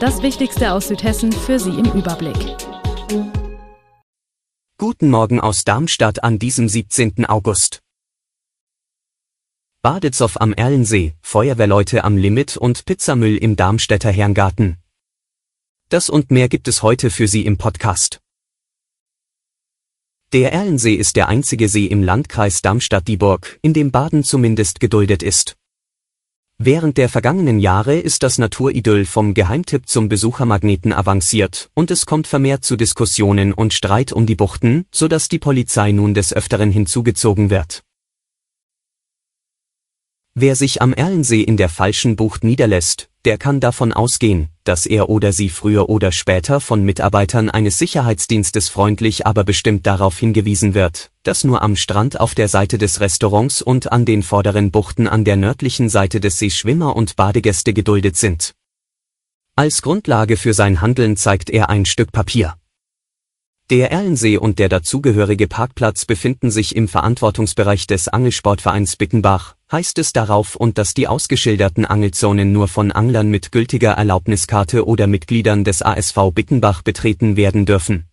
Das Wichtigste aus Südhessen für Sie im Überblick. Guten Morgen aus Darmstadt an diesem 17. August. Badetzow am Erlensee, Feuerwehrleute am Limit und Pizzamüll im Darmstädter Herrengarten. Das und mehr gibt es heute für Sie im Podcast. Der Erlensee ist der einzige See im Landkreis Darmstadt-Dieburg, in dem Baden zumindest geduldet ist. Während der vergangenen Jahre ist das Naturidyll vom Geheimtipp zum Besuchermagneten avanciert und es kommt vermehrt zu Diskussionen und Streit um die Buchten, so dass die Polizei nun des Öfteren hinzugezogen wird. Wer sich am Erlensee in der falschen Bucht niederlässt, der kann davon ausgehen, dass er oder sie früher oder später von Mitarbeitern eines Sicherheitsdienstes freundlich aber bestimmt darauf hingewiesen wird, dass nur am Strand auf der Seite des Restaurants und an den vorderen Buchten an der nördlichen Seite des Sees Schwimmer und Badegäste geduldet sind. Als Grundlage für sein Handeln zeigt er ein Stück Papier. Der Erlensee und der dazugehörige Parkplatz befinden sich im Verantwortungsbereich des Angelsportvereins Bickenbach, heißt es darauf und dass die ausgeschilderten Angelzonen nur von Anglern mit gültiger Erlaubniskarte oder Mitgliedern des ASV Bickenbach betreten werden dürfen.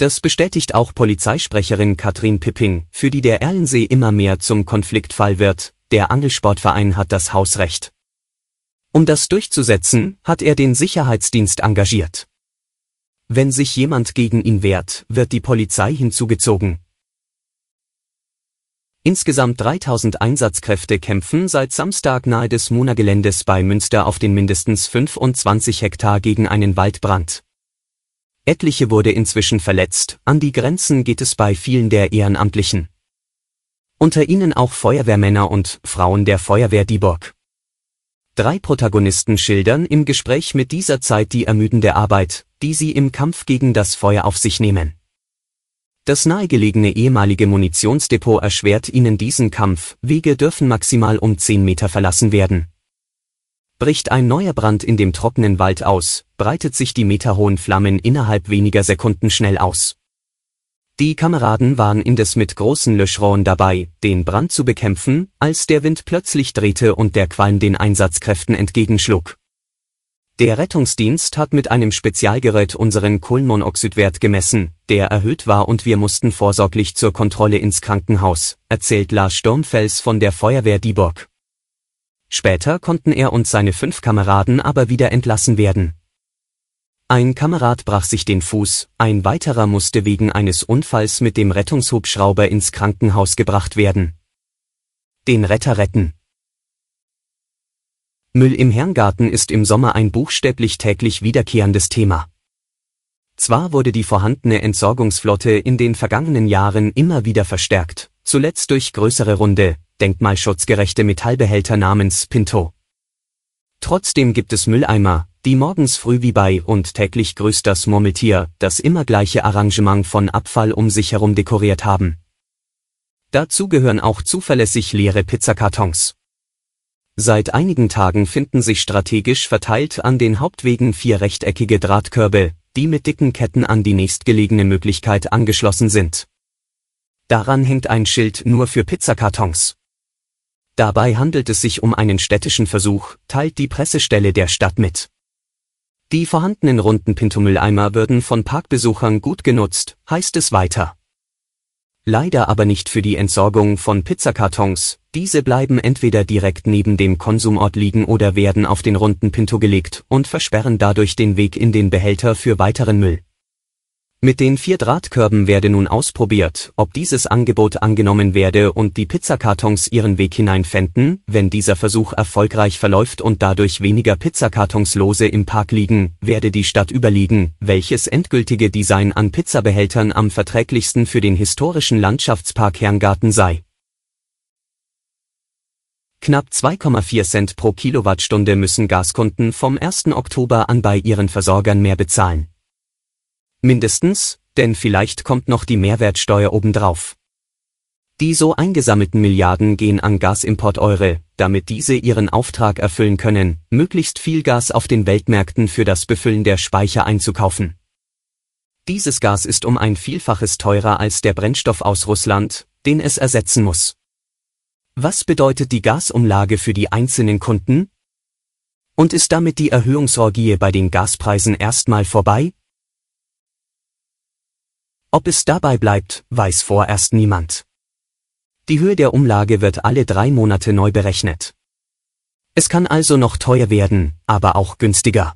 Das bestätigt auch Polizeisprecherin Katrin Pipping, für die der Erlensee immer mehr zum Konfliktfall wird, der Angelsportverein hat das Hausrecht. Um das durchzusetzen, hat er den Sicherheitsdienst engagiert. Wenn sich jemand gegen ihn wehrt, wird die Polizei hinzugezogen. Insgesamt 3000 Einsatzkräfte kämpfen seit Samstag nahe des Muna-Geländes bei Münster auf den mindestens 25 Hektar gegen einen Waldbrand. Etliche wurde inzwischen verletzt, an die Grenzen geht es bei vielen der Ehrenamtlichen. Unter ihnen auch Feuerwehrmänner und Frauen der Feuerwehr Dieburg. Drei Protagonisten schildern im Gespräch mit dieser Zeit die ermüdende Arbeit, die sie im Kampf gegen das Feuer auf sich nehmen. Das nahegelegene ehemalige Munitionsdepot erschwert ihnen diesen Kampf, Wege dürfen maximal um 10 Meter verlassen werden. Bricht ein neuer Brand in dem trockenen Wald aus, breitet sich die meterhohen Flammen innerhalb weniger Sekunden schnell aus. Die Kameraden waren indes mit großen Löschrohren dabei, den Brand zu bekämpfen, als der Wind plötzlich drehte und der Qualm den Einsatzkräften entgegenschlug. Der Rettungsdienst hat mit einem Spezialgerät unseren Kohlenmonoxidwert gemessen, der erhöht war und wir mussten vorsorglich zur Kontrolle ins Krankenhaus, erzählt Lars Sturmfels von der Feuerwehr Dieburg. Später konnten er und seine fünf Kameraden aber wieder entlassen werden. Ein Kamerad brach sich den Fuß, ein weiterer musste wegen eines Unfalls mit dem Rettungshubschrauber ins Krankenhaus gebracht werden. Den Retter retten. Müll im Herrengarten ist im Sommer ein buchstäblich täglich wiederkehrendes Thema. Zwar wurde die vorhandene Entsorgungsflotte in den vergangenen Jahren immer wieder verstärkt, zuletzt durch größere Runde, denkmalschutzgerechte Metallbehälter namens Pinto. Trotzdem gibt es Mülleimer, die morgens früh wie bei und täglich grüßt das Murmeltier, das immer gleiche Arrangement von Abfall um sich herum dekoriert haben. Dazu gehören auch zuverlässig leere Pizzakartons. Seit einigen Tagen finden sich strategisch verteilt an den Hauptwegen vier rechteckige Drahtkörbe, die mit dicken Ketten an die nächstgelegene Möglichkeit angeschlossen sind. Daran hängt ein Schild nur für Pizzakartons. Dabei handelt es sich um einen städtischen Versuch, teilt die Pressestelle der Stadt mit. Die vorhandenen runden Pintomülleimer würden von Parkbesuchern gut genutzt, heißt es weiter. Leider aber nicht für die Entsorgung von Pizzakartons, diese bleiben entweder direkt neben dem Konsumort liegen oder werden auf den runden Pinto gelegt und versperren dadurch den Weg in den Behälter für weiteren Müll. Mit den vier Drahtkörben werde nun ausprobiert, ob dieses Angebot angenommen werde und die Pizzakartons ihren Weg hineinfänden, wenn dieser Versuch erfolgreich verläuft und dadurch weniger Pizzakartons lose im Park liegen, werde die Stadt überlegen, welches endgültige Design an Pizzabehältern am verträglichsten für den historischen Landschaftspark Herrengarten sei. Knapp 2,4 Cent pro Kilowattstunde müssen Gaskunden vom 1. Oktober an bei ihren Versorgern mehr bezahlen. Mindestens, denn vielleicht kommt noch die Mehrwertsteuer obendrauf. Die so eingesammelten Milliarden gehen an Gasimporteure, damit diese ihren Auftrag erfüllen können, möglichst viel Gas auf den Weltmärkten für das Befüllen der Speicher einzukaufen. Dieses Gas ist um ein Vielfaches teurer als der Brennstoff aus Russland, den es ersetzen muss. Was bedeutet die Gasumlage für die einzelnen Kunden? Und ist damit die Erhöhungsorgie bei den Gaspreisen erstmal vorbei? Ob es dabei bleibt, weiß vorerst niemand. Die Höhe der Umlage wird alle drei Monate neu berechnet. Es kann also noch teuer werden, aber auch günstiger.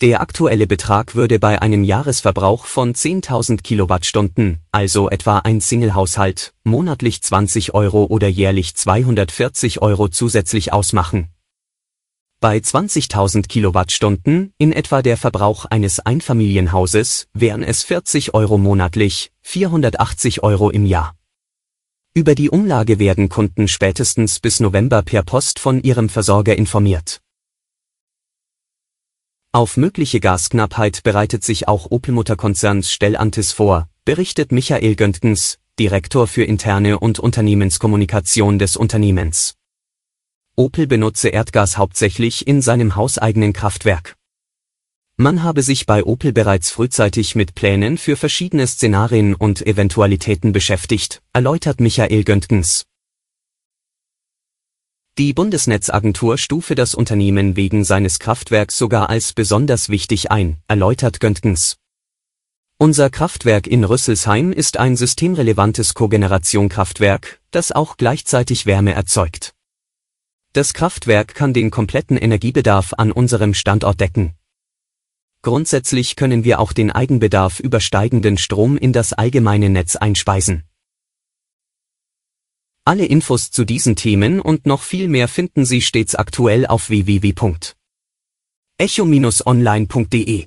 Der aktuelle Betrag würde bei einem Jahresverbrauch von 10.000 Kilowattstunden, also etwa ein Singlehaushalt, monatlich 20 Euro oder jährlich 240 Euro zusätzlich ausmachen. Bei 20.000 Kilowattstunden, in etwa der Verbrauch eines Einfamilienhauses, wären es 40 Euro monatlich, 480 Euro im Jahr. Über die Umlage werden Kunden spätestens bis November per Post von ihrem Versorger informiert. Auf mögliche Gasknappheit bereitet sich auch Opel-Mutterkonzerns Stellantis vor, berichtet Michael Göntgens, Direktor für interne und Unternehmenskommunikation des Unternehmens. Opel benutze Erdgas hauptsächlich in seinem hauseigenen Kraftwerk. Man habe sich bei Opel bereits frühzeitig mit Plänen für verschiedene Szenarien und Eventualitäten beschäftigt, erläutert Michael Göntgens. Die Bundesnetzagentur stufe das Unternehmen wegen seines Kraftwerks sogar als besonders wichtig ein, erläutert Göntgens. Unser Kraftwerk in Rüsselsheim ist ein systemrelevantes Kogeneration-Kraftwerk, das auch gleichzeitig Wärme erzeugt. Das Kraftwerk kann den kompletten Energiebedarf an unserem Standort decken. Grundsätzlich können wir auch den Eigenbedarf über steigenden Strom in das allgemeine Netz einspeisen. Alle Infos zu diesen Themen und noch viel mehr finden Sie stets aktuell auf www.echo-online.de.